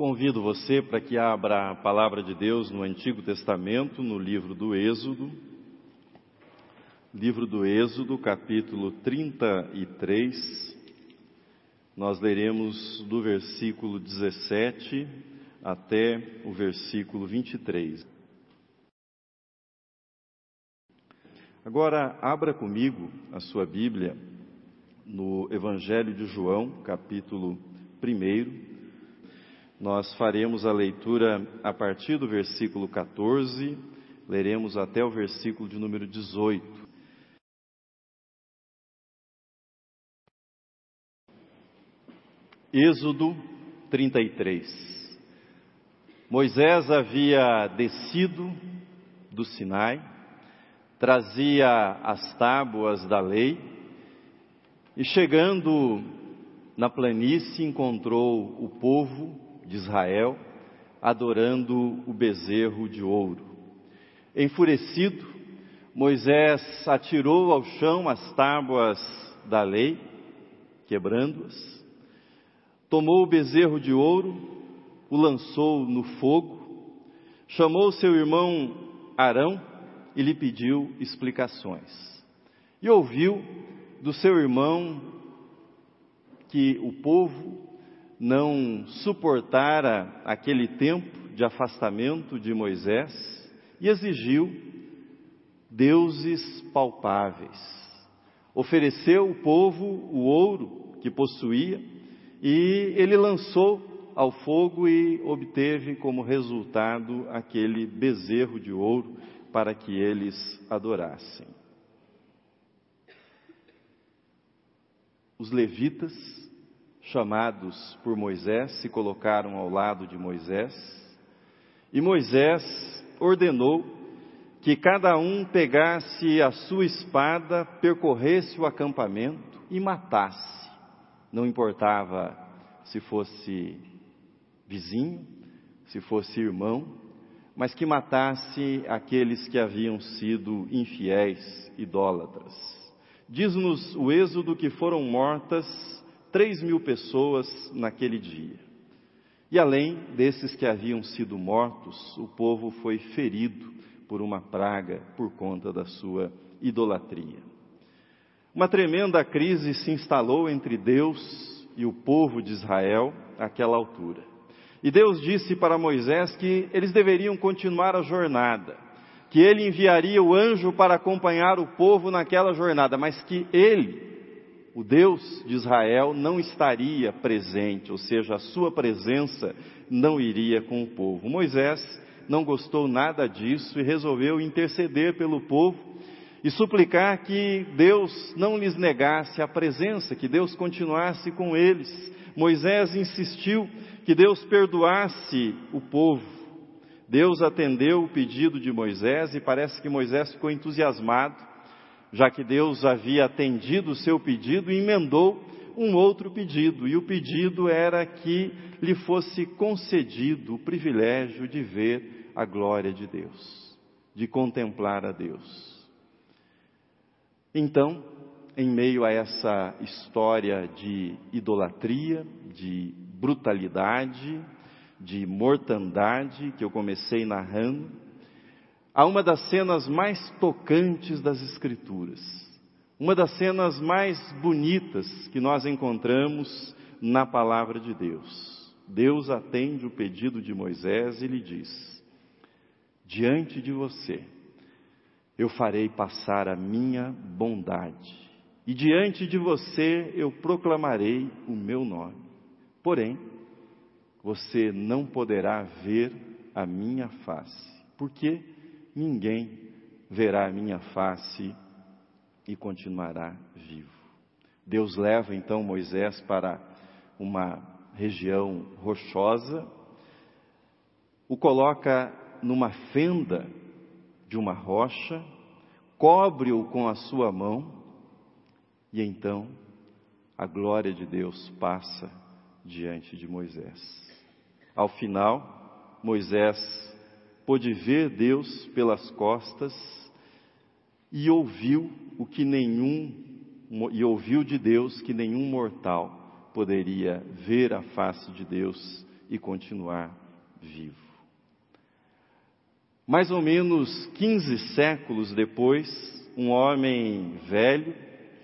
Convido você para que abra a palavra de Deus no Antigo Testamento, no livro do Êxodo. Livro do Êxodo, capítulo 33. Nós leremos do versículo 17 até o versículo 23. Agora, abra comigo a sua Bíblia no Evangelho de João, capítulo 1. Nós faremos a leitura a partir do versículo 14, leremos até o versículo de número 18. Êxodo 33. Moisés havia descido do Sinai, trazia as tábuas da lei, e chegando na planície encontrou o povo de Israel, adorando o bezerro de ouro. Enfurecido, Moisés atirou ao chão as tábuas da lei, quebrando-as, tomou o bezerro de ouro, o lançou no fogo, chamou seu irmão Arão e lhe pediu explicações. E ouviu do seu irmão que o povo não suportara aquele tempo de afastamento de Moisés e exigiu deuses palpáveis. Ofereceu o povo o ouro que possuía e ele lançou ao fogo e obteve como resultado aquele bezerro de ouro para que eles adorassem. Os levitas chamados por Moisés se colocaram ao lado de Moisés, e Moisés ordenou que cada um pegasse a sua espada, percorresse o acampamento e matasse. Não importava se fosse vizinho, se fosse irmão, mas que matasse aqueles que haviam sido infiéis, idólatras. Diz-nos o Êxodo que foram mortas três mil pessoas naquele dia. E além desses que haviam sido mortos, o povo foi ferido por uma praga por conta da sua idolatria. Uma tremenda crise se instalou entre Deus e o povo de Israel àquela altura. E Deus disse para Moisés que eles deveriam continuar a jornada, que ele enviaria o anjo para acompanhar o povo naquela jornada, mas que ele o Deus de Israel não estaria presente, ou seja, a sua presença não iria com o povo. Moisés não gostou nada disso e resolveu interceder pelo povo e suplicar que Deus não lhes negasse a presença, que Deus continuasse com eles. Moisés insistiu que Deus perdoasse o povo. Deus atendeu o pedido de Moisés e parece que Moisés ficou entusiasmado já que Deus havia atendido o seu pedido, emendou um outro pedido, e o pedido era que lhe fosse concedido o privilégio de ver a glória de Deus, de contemplar a Deus. Então, em meio a essa história de idolatria, de brutalidade, de mortandade que eu comecei narrando, a uma das cenas mais tocantes das Escrituras, uma das cenas mais bonitas que nós encontramos na palavra de Deus. Deus atende o pedido de Moisés e lhe diz: Diante de você eu farei passar a minha bondade, e diante de você eu proclamarei o meu nome. Porém, você não poderá ver a minha face. Por quê? Ninguém verá a minha face e continuará vivo. Deus leva então Moisés para uma região rochosa, o coloca numa fenda de uma rocha, cobre-o com a sua mão, e então a glória de Deus passa diante de Moisés. Ao final, Moisés pôde ver Deus pelas costas e ouviu o que nenhum e ouviu de Deus que nenhum mortal poderia ver a face de Deus e continuar vivo. Mais ou menos 15 séculos depois, um homem velho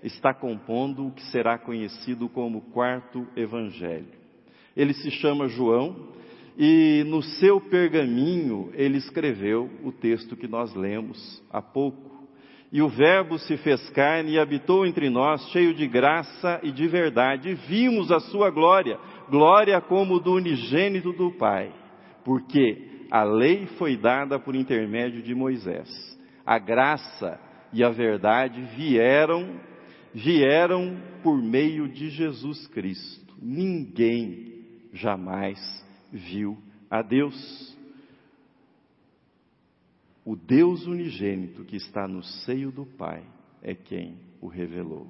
está compondo o que será conhecido como quarto evangelho. Ele se chama João e no seu pergaminho ele escreveu o texto que nós lemos há pouco. E o Verbo se fez carne e habitou entre nós, cheio de graça e de verdade, e vimos a sua glória, glória como do unigênito do Pai, porque a lei foi dada por intermédio de Moisés. A graça e a verdade vieram vieram por meio de Jesus Cristo. Ninguém jamais viu a Deus. O Deus unigênito que está no seio do Pai é quem o revelou.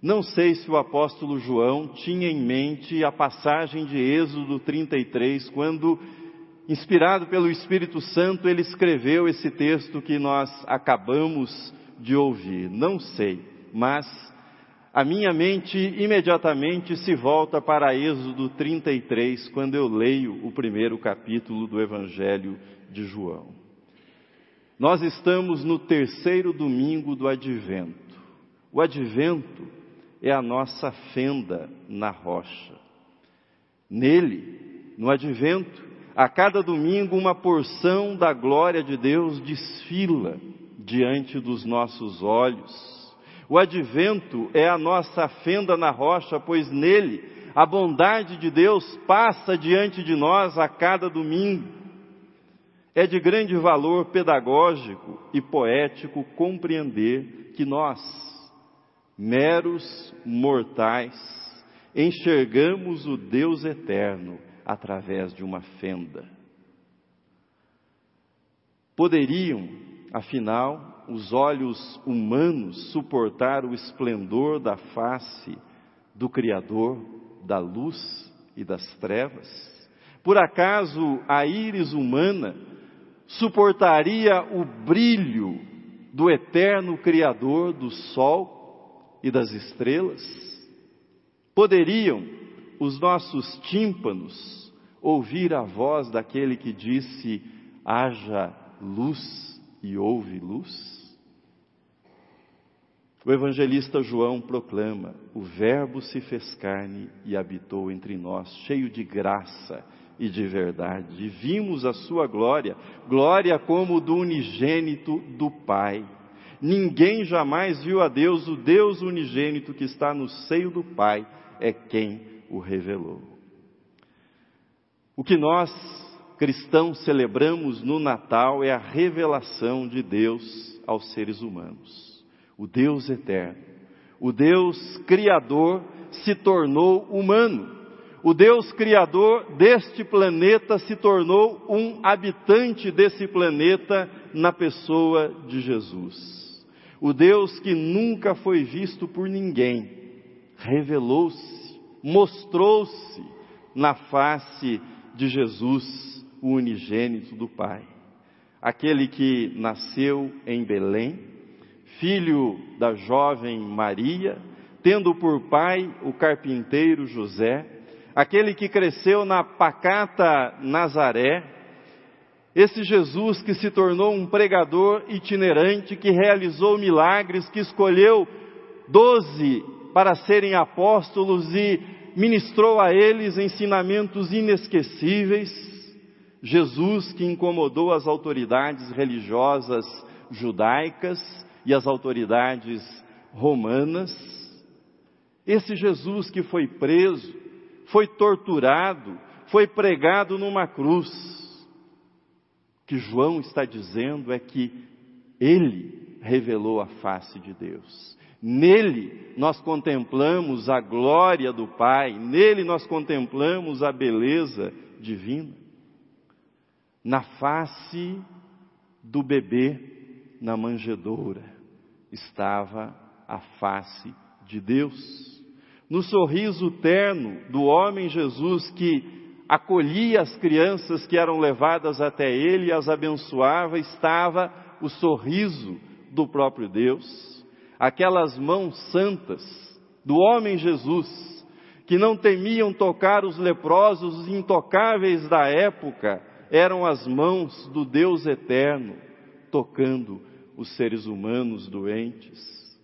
Não sei se o apóstolo João tinha em mente a passagem de Êxodo 33, quando, inspirado pelo Espírito Santo, ele escreveu esse texto que nós acabamos de ouvir. Não sei, mas a minha mente imediatamente se volta para Êxodo 33, quando eu leio o primeiro capítulo do Evangelho de João. Nós estamos no terceiro domingo do advento. O advento é a nossa fenda na rocha. Nele, no advento, a cada domingo uma porção da glória de Deus desfila diante dos nossos olhos o advento é a nossa fenda na rocha, pois nele a bondade de Deus passa diante de nós a cada domingo. É de grande valor pedagógico e poético compreender que nós, meros mortais, enxergamos o Deus eterno através de uma fenda. Poderiam, afinal, os olhos humanos suportar o esplendor da face do Criador da luz e das trevas? Por acaso a íris humana suportaria o brilho do eterno Criador do sol e das estrelas? Poderiam os nossos tímpanos ouvir a voz daquele que disse: haja luz e houve luz? O evangelista João proclama: O Verbo se fez carne e habitou entre nós, cheio de graça e de verdade. E vimos a sua glória, glória como do unigênito do Pai. Ninguém jamais viu a Deus, o Deus unigênito que está no seio do Pai é quem o revelou. O que nós cristãos celebramos no Natal é a revelação de Deus aos seres humanos o Deus eterno, o Deus criador se tornou humano. O Deus criador deste planeta se tornou um habitante desse planeta na pessoa de Jesus. O Deus que nunca foi visto por ninguém, revelou-se, mostrou-se na face de Jesus, o unigênito do Pai. Aquele que nasceu em Belém, filho da jovem Maria, tendo por pai o carpinteiro José, aquele que cresceu na pacata Nazaré, esse Jesus que se tornou um pregador itinerante, que realizou milagres, que escolheu doze para serem apóstolos e ministrou a eles ensinamentos inesquecíveis. Jesus que incomodou as autoridades religiosas judaicas, e as autoridades romanas. Esse Jesus que foi preso, foi torturado, foi pregado numa cruz. O que João está dizendo é que ele revelou a face de Deus. Nele nós contemplamos a glória do Pai, nele nós contemplamos a beleza divina. Na face do bebê na manjedoura estava a face de Deus. No sorriso terno do homem Jesus que acolhia as crianças que eram levadas até ele e as abençoava, estava o sorriso do próprio Deus. Aquelas mãos santas do homem Jesus que não temiam tocar os leprosos, os intocáveis da época, eram as mãos do Deus eterno tocando os seres humanos doentes.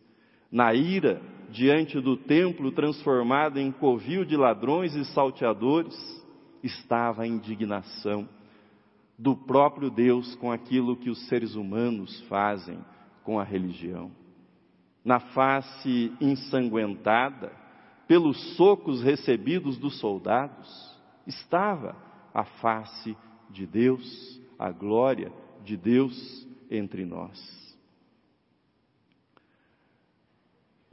Na ira, diante do templo transformado em covil de ladrões e salteadores, estava a indignação do próprio Deus com aquilo que os seres humanos fazem com a religião. Na face ensanguentada, pelos socos recebidos dos soldados, estava a face de Deus, a glória de Deus entre nós.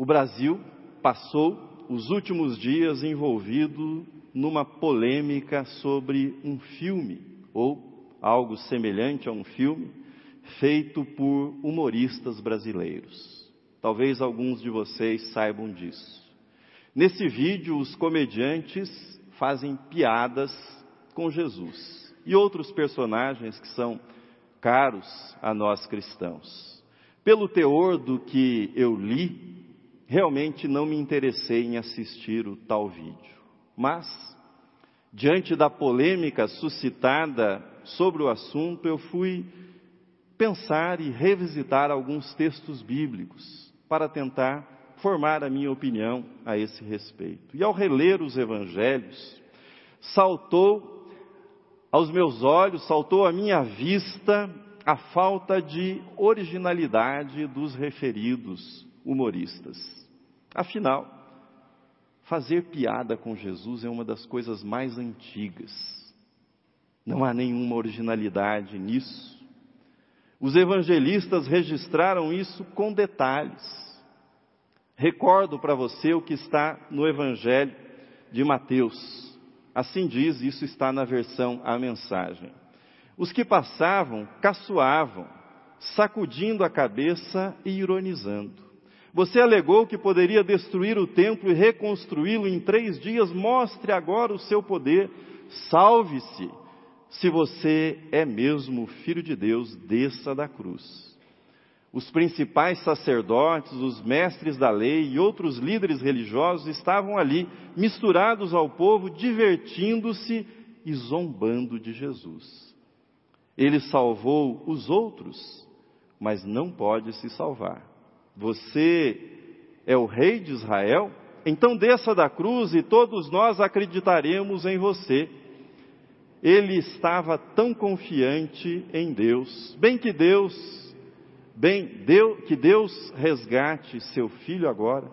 O Brasil passou os últimos dias envolvido numa polêmica sobre um filme, ou algo semelhante a um filme, feito por humoristas brasileiros. Talvez alguns de vocês saibam disso. Nesse vídeo, os comediantes fazem piadas com Jesus e outros personagens que são caros a nós cristãos. Pelo teor do que eu li, realmente não me interessei em assistir o tal vídeo. Mas, diante da polêmica suscitada sobre o assunto, eu fui pensar e revisitar alguns textos bíblicos para tentar formar a minha opinião a esse respeito. E ao reler os evangelhos, saltou aos meus olhos, saltou à minha vista a falta de originalidade dos referidos humoristas. Afinal, fazer piada com Jesus é uma das coisas mais antigas. Não há nenhuma originalidade nisso. Os evangelistas registraram isso com detalhes. Recordo para você o que está no Evangelho de Mateus. Assim diz, isso está na versão A Mensagem. Os que passavam caçoavam, sacudindo a cabeça e ironizando. Você alegou que poderia destruir o templo e reconstruí-lo em três dias. Mostre agora o seu poder. Salve-se. Se você é mesmo filho de Deus, desça da cruz os principais sacerdotes, os mestres da lei e outros líderes religiosos estavam ali, misturados ao povo, divertindo-se e zombando de Jesus. Ele salvou os outros, mas não pode se salvar. Você é o rei de Israel? Então desça da cruz e todos nós acreditaremos em você. Ele estava tão confiante em Deus, bem que Deus Bem, que Deus resgate seu filho agora.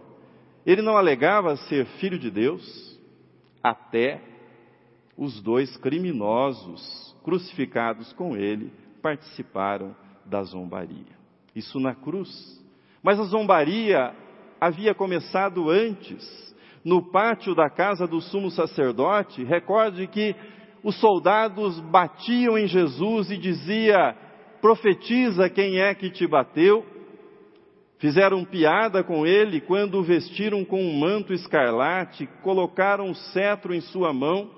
Ele não alegava ser filho de Deus, até os dois criminosos crucificados com ele participaram da zombaria. Isso na cruz. Mas a zombaria havia começado antes, no pátio da casa do sumo sacerdote. Recorde que os soldados batiam em Jesus e dizia: profetiza quem é que te bateu. Fizeram piada com ele quando o vestiram com um manto escarlate, colocaram um cetro em sua mão,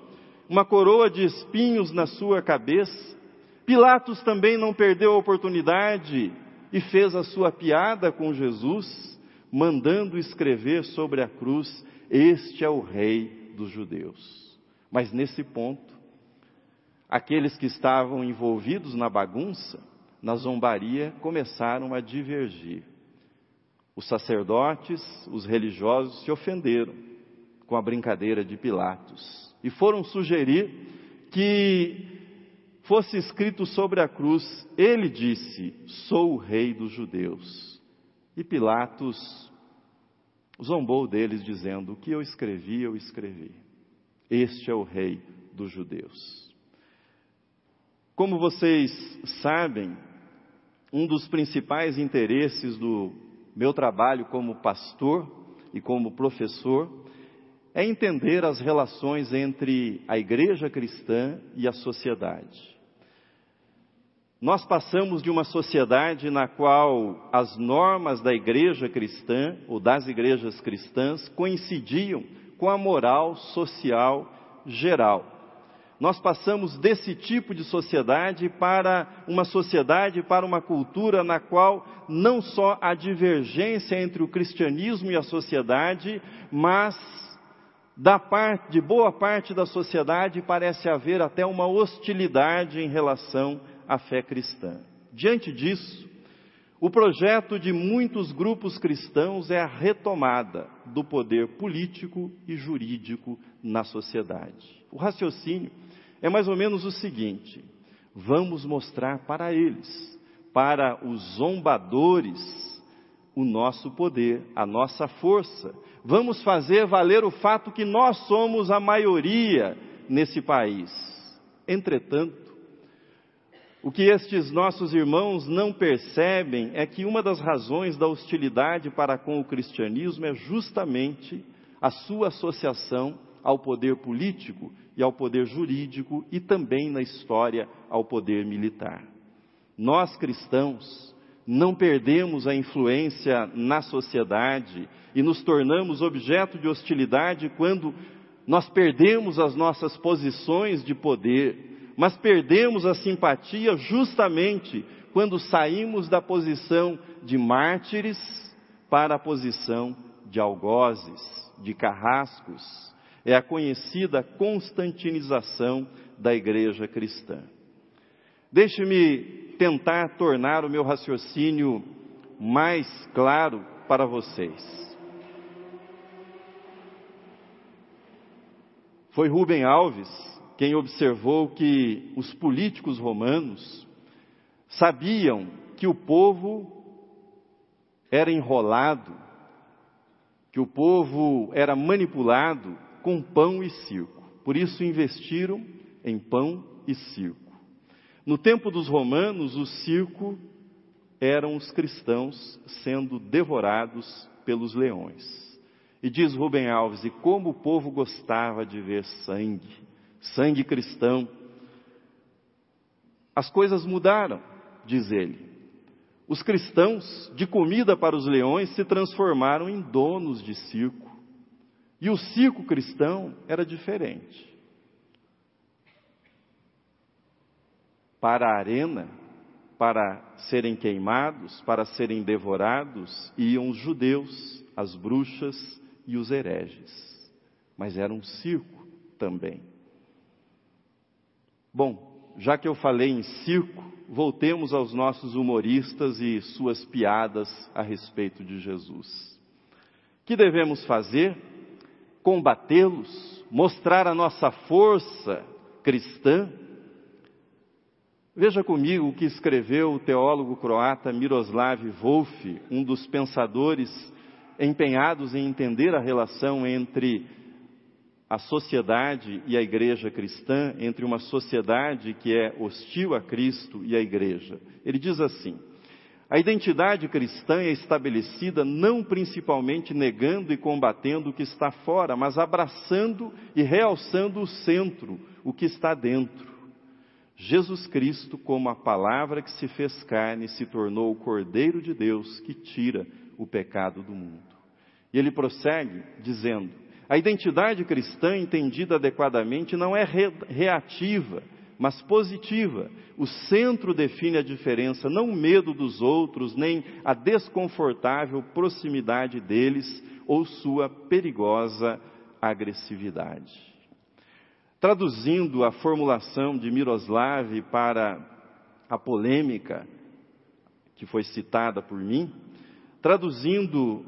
uma coroa de espinhos na sua cabeça. Pilatos também não perdeu a oportunidade e fez a sua piada com Jesus, mandando escrever sobre a cruz: Este é o Rei dos Judeus. Mas nesse ponto, aqueles que estavam envolvidos na bagunça na zombaria, começaram a divergir. Os sacerdotes, os religiosos se ofenderam com a brincadeira de Pilatos e foram sugerir que fosse escrito sobre a cruz: Ele disse, Sou o rei dos judeus. E Pilatos zombou deles, dizendo: O que eu escrevi, eu escrevi. Este é o rei dos judeus. Como vocês sabem, um dos principais interesses do meu trabalho como pastor e como professor é entender as relações entre a igreja cristã e a sociedade. Nós passamos de uma sociedade na qual as normas da igreja cristã ou das igrejas cristãs coincidiam com a moral social geral. Nós passamos desse tipo de sociedade para uma sociedade, para uma cultura na qual não só há divergência entre o cristianismo e a sociedade, mas da parte, de boa parte da sociedade parece haver até uma hostilidade em relação à fé cristã. Diante disso, o projeto de muitos grupos cristãos é a retomada do poder político e jurídico na sociedade. O raciocínio é mais ou menos o seguinte: vamos mostrar para eles, para os zombadores, o nosso poder, a nossa força. Vamos fazer valer o fato que nós somos a maioria nesse país. Entretanto, o que estes nossos irmãos não percebem é que uma das razões da hostilidade para com o cristianismo é justamente a sua associação ao poder político e ao poder jurídico e também na história ao poder militar. Nós cristãos não perdemos a influência na sociedade e nos tornamos objeto de hostilidade quando nós perdemos as nossas posições de poder mas perdemos a simpatia justamente quando saímos da posição de mártires para a posição de algozes, de carrascos. É a conhecida constantinização da igreja cristã. Deixe-me tentar tornar o meu raciocínio mais claro para vocês. Foi Rubem Alves quem observou que os políticos romanos sabiam que o povo era enrolado, que o povo era manipulado com pão e circo. Por isso investiram em pão e circo. No tempo dos romanos, o circo eram os cristãos sendo devorados pelos leões. E diz Rubem Alves: e como o povo gostava de ver sangue sangue cristão. As coisas mudaram, diz ele. Os cristãos, de comida para os leões, se transformaram em donos de circo. E o circo cristão era diferente. Para a arena, para serem queimados, para serem devorados, iam os judeus, as bruxas e os hereges. Mas era um circo também. Bom, já que eu falei em circo, voltemos aos nossos humoristas e suas piadas a respeito de Jesus. O que devemos fazer? Combatê-los? Mostrar a nossa força cristã? Veja comigo o que escreveu o teólogo croata Miroslav Volf, um dos pensadores empenhados em entender a relação entre a sociedade e a igreja cristã, entre uma sociedade que é hostil a Cristo e a igreja. Ele diz assim: a identidade cristã é estabelecida não principalmente negando e combatendo o que está fora, mas abraçando e realçando o centro, o que está dentro. Jesus Cristo, como a palavra que se fez carne, se tornou o Cordeiro de Deus que tira o pecado do mundo. E ele prossegue dizendo: a identidade cristã, entendida adequadamente, não é re reativa, mas positiva. O centro define a diferença, não o medo dos outros, nem a desconfortável proximidade deles ou sua perigosa agressividade. Traduzindo a formulação de Miroslav para a polêmica que foi citada por mim, traduzindo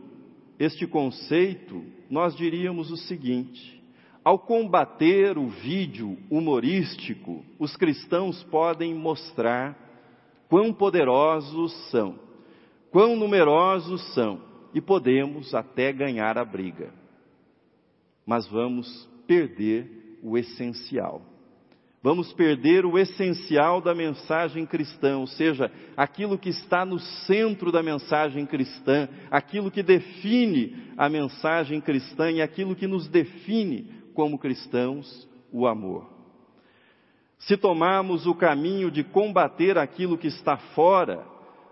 este conceito, nós diríamos o seguinte: ao combater o vídeo humorístico, os cristãos podem mostrar quão poderosos são, quão numerosos são, e podemos até ganhar a briga. Mas vamos perder o essencial vamos perder o essencial da mensagem cristã, ou seja, aquilo que está no centro da mensagem cristã, aquilo que define a mensagem cristã e aquilo que nos define como cristãos, o amor. Se tomarmos o caminho de combater aquilo que está fora,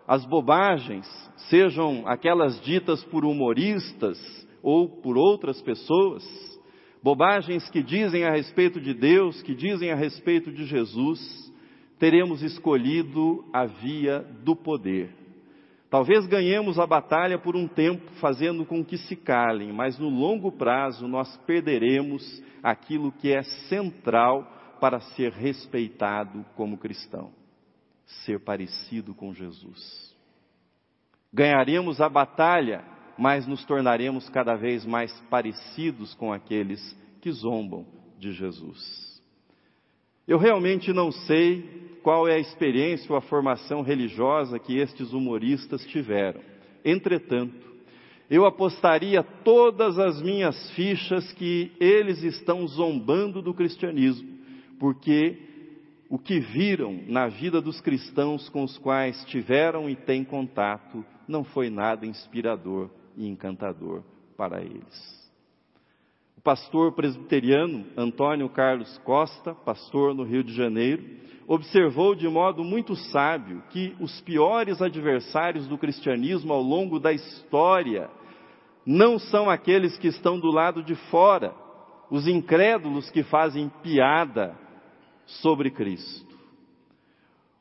as bobagens, sejam aquelas ditas por humoristas ou por outras pessoas, bobagens que dizem a respeito de Deus, que dizem a respeito de Jesus, teremos escolhido a via do poder. Talvez ganhemos a batalha por um tempo, fazendo com que se calem, mas no longo prazo nós perderemos aquilo que é central para ser respeitado como cristão: ser parecido com Jesus. Ganharemos a batalha, mas nos tornaremos cada vez mais parecidos com aqueles que zombam de Jesus. Eu realmente não sei qual é a experiência ou a formação religiosa que estes humoristas tiveram. Entretanto, eu apostaria todas as minhas fichas que eles estão zombando do cristianismo, porque o que viram na vida dos cristãos com os quais tiveram e têm contato não foi nada inspirador e encantador para eles. O pastor presbiteriano Antônio Carlos Costa, pastor no Rio de Janeiro, observou de modo muito sábio que os piores adversários do cristianismo ao longo da história não são aqueles que estão do lado de fora, os incrédulos que fazem piada sobre Cristo.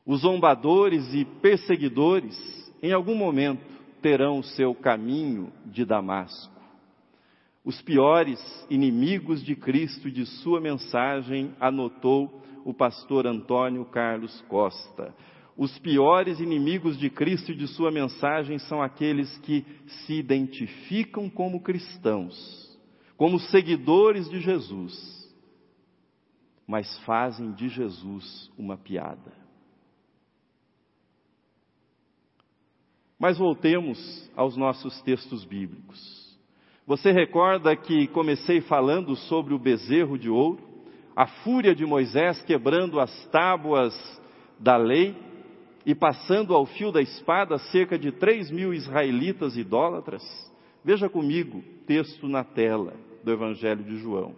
Os zombadores e perseguidores, em algum momento, terão o seu caminho de Damasco. Os piores inimigos de Cristo e de sua mensagem, anotou o pastor Antônio Carlos Costa. Os piores inimigos de Cristo e de sua mensagem são aqueles que se identificam como cristãos, como seguidores de Jesus, mas fazem de Jesus uma piada. Mas voltemos aos nossos textos bíblicos. Você recorda que comecei falando sobre o bezerro de ouro, a fúria de Moisés quebrando as tábuas da lei e passando ao fio da espada cerca de três mil israelitas idólatras? Veja comigo, texto na tela do Evangelho de João.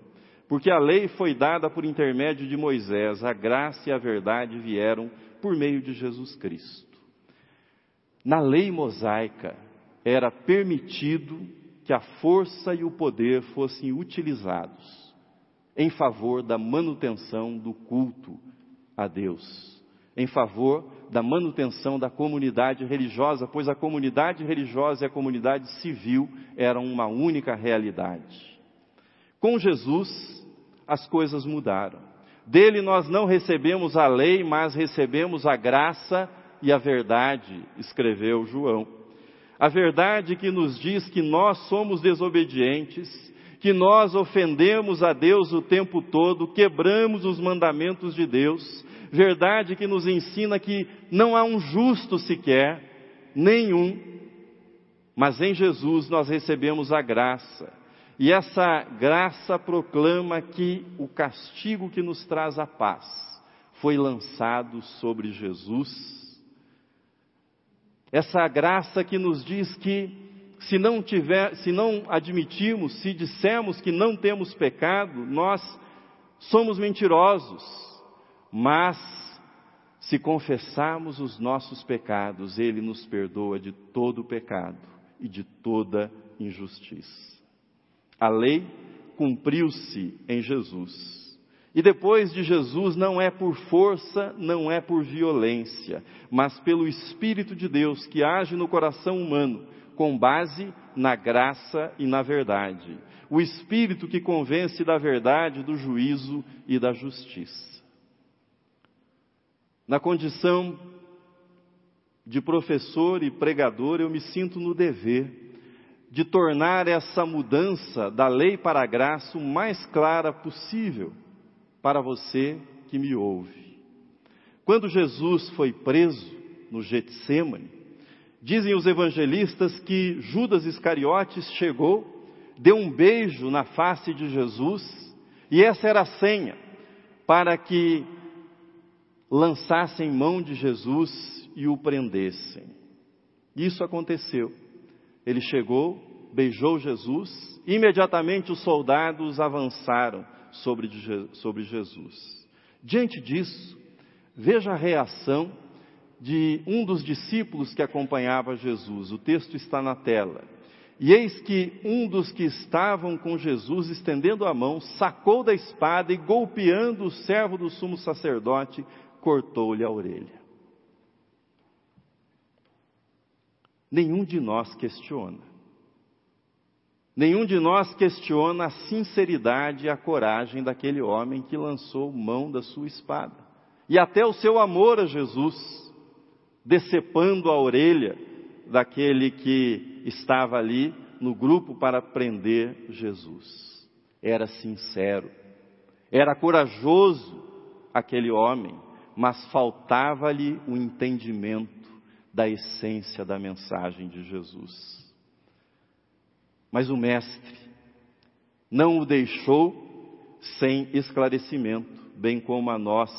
Porque a lei foi dada por intermédio de Moisés, a graça e a verdade vieram por meio de Jesus Cristo. Na lei mosaica era permitido que a força e o poder fossem utilizados em favor da manutenção do culto a Deus, em favor da manutenção da comunidade religiosa, pois a comunidade religiosa e a comunidade civil eram uma única realidade. Com Jesus, as coisas mudaram. Dele nós não recebemos a lei, mas recebemos a graça e a verdade, escreveu João. A verdade que nos diz que nós somos desobedientes, que nós ofendemos a Deus o tempo todo, quebramos os mandamentos de Deus. Verdade que nos ensina que não há um justo sequer, nenhum, mas em Jesus nós recebemos a graça. E essa graça proclama que o castigo que nos traz a paz foi lançado sobre Jesus essa graça que nos diz que se não tiver, se não admitirmos, se dissermos que não temos pecado, nós somos mentirosos. Mas se confessarmos os nossos pecados, ele nos perdoa de todo o pecado e de toda injustiça. A lei cumpriu-se em Jesus. E depois de Jesus não é por força, não é por violência, mas pelo Espírito de Deus que age no coração humano, com base na graça e na verdade. O Espírito que convence da verdade, do juízo e da justiça. Na condição de professor e pregador, eu me sinto no dever de tornar essa mudança da lei para a graça o mais clara possível para você que me ouve. Quando Jesus foi preso no Getsemane, dizem os evangelistas que Judas Iscariotes chegou, deu um beijo na face de Jesus, e essa era a senha para que lançassem mão de Jesus e o prendessem. Isso aconteceu. Ele chegou, beijou Jesus, imediatamente os soldados avançaram sobre, sobre Jesus. Diante disso, veja a reação de um dos discípulos que acompanhava Jesus. O texto está na tela. E eis que um dos que estavam com Jesus, estendendo a mão, sacou da espada e, golpeando o servo do sumo sacerdote, cortou-lhe a orelha. nenhum de nós questiona. Nenhum de nós questiona a sinceridade e a coragem daquele homem que lançou mão da sua espada. E até o seu amor a Jesus, decepando a orelha daquele que estava ali no grupo para prender Jesus. Era sincero, era corajoso aquele homem, mas faltava-lhe o entendimento da essência da mensagem de Jesus. Mas o Mestre não o deixou sem esclarecimento, bem como a nós,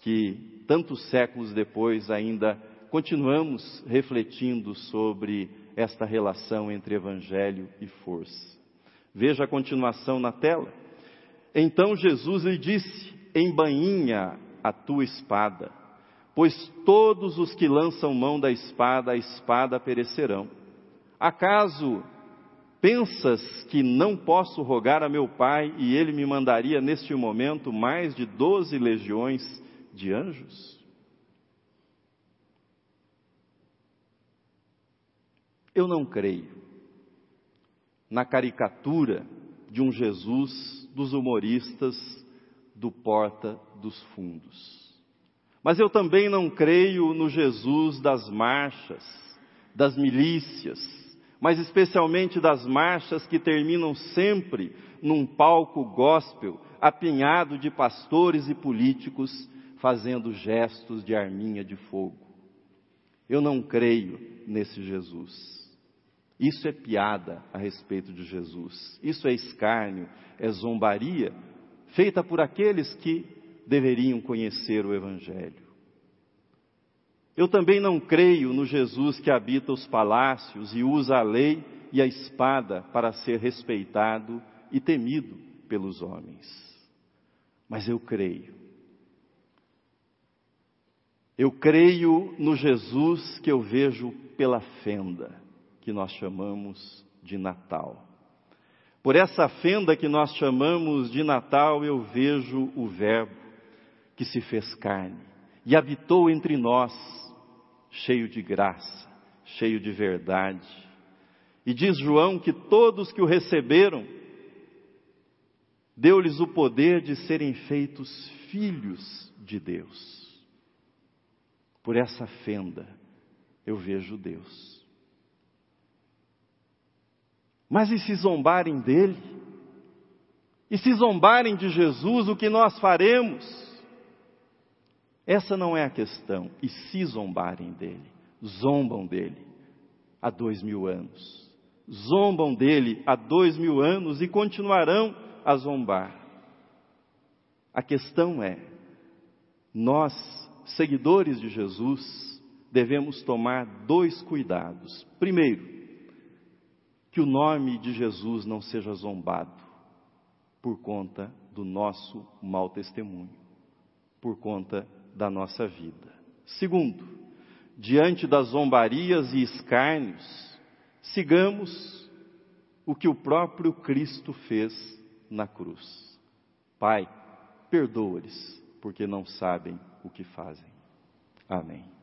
que tantos séculos depois ainda continuamos refletindo sobre esta relação entre Evangelho e força. Veja a continuação na tela. Então Jesus lhe disse: Embainha a tua espada, pois todos os que lançam mão da espada, a espada perecerão. Acaso Pensas que não posso rogar a meu Pai e ele me mandaria neste momento mais de doze legiões de anjos? Eu não creio na caricatura de um Jesus dos humoristas do Porta dos Fundos. Mas eu também não creio no Jesus das marchas, das milícias, mas especialmente das marchas que terminam sempre num palco gospel, apinhado de pastores e políticos fazendo gestos de arminha de fogo. Eu não creio nesse Jesus. Isso é piada a respeito de Jesus. Isso é escárnio, é zombaria, feita por aqueles que deveriam conhecer o Evangelho. Eu também não creio no Jesus que habita os palácios e usa a lei e a espada para ser respeitado e temido pelos homens. Mas eu creio. Eu creio no Jesus que eu vejo pela fenda, que nós chamamos de Natal. Por essa fenda que nós chamamos de Natal, eu vejo o Verbo que se fez carne e habitou entre nós cheio de graça, cheio de verdade. E diz João que todos que o receberam, deu-lhes o poder de serem feitos filhos de Deus. Por essa fenda eu vejo Deus. Mas e se zombarem dele? E se zombarem de Jesus, o que nós faremos? Essa não é a questão. E se zombarem dele? Zombam dele há dois mil anos. Zombam dele há dois mil anos e continuarão a zombar. A questão é: nós, seguidores de Jesus, devemos tomar dois cuidados. Primeiro, que o nome de Jesus não seja zombado por conta do nosso mau testemunho, por conta da nossa vida. Segundo, diante das zombarias e escárnios, sigamos o que o próprio Cristo fez na cruz. Pai, perdoa-lhes, porque não sabem o que fazem. Amém.